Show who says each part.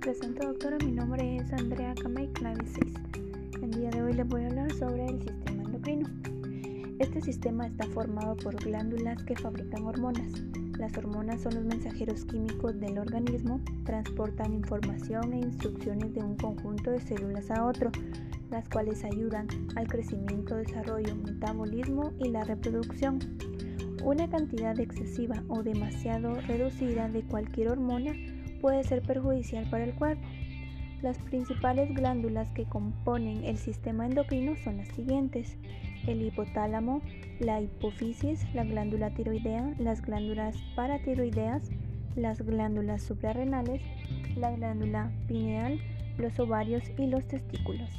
Speaker 1: presento doctora, mi nombre es Andrea Camay Clave 6. El día de hoy les voy a hablar sobre el sistema endocrino. Este sistema está formado por glándulas que fabrican hormonas. Las hormonas son los mensajeros químicos del organismo, transportan información e instrucciones de un conjunto de células a otro, las cuales ayudan al crecimiento, desarrollo, metabolismo y la reproducción. Una cantidad excesiva o demasiado reducida de cualquier hormona puede ser perjudicial para el cuerpo. Las principales glándulas que componen el sistema endocrino son las siguientes: el hipotálamo, la hipófisis, la glándula tiroidea, las glándulas paratiroideas, las glándulas suprarrenales, la glándula pineal, los ovarios y los testículos.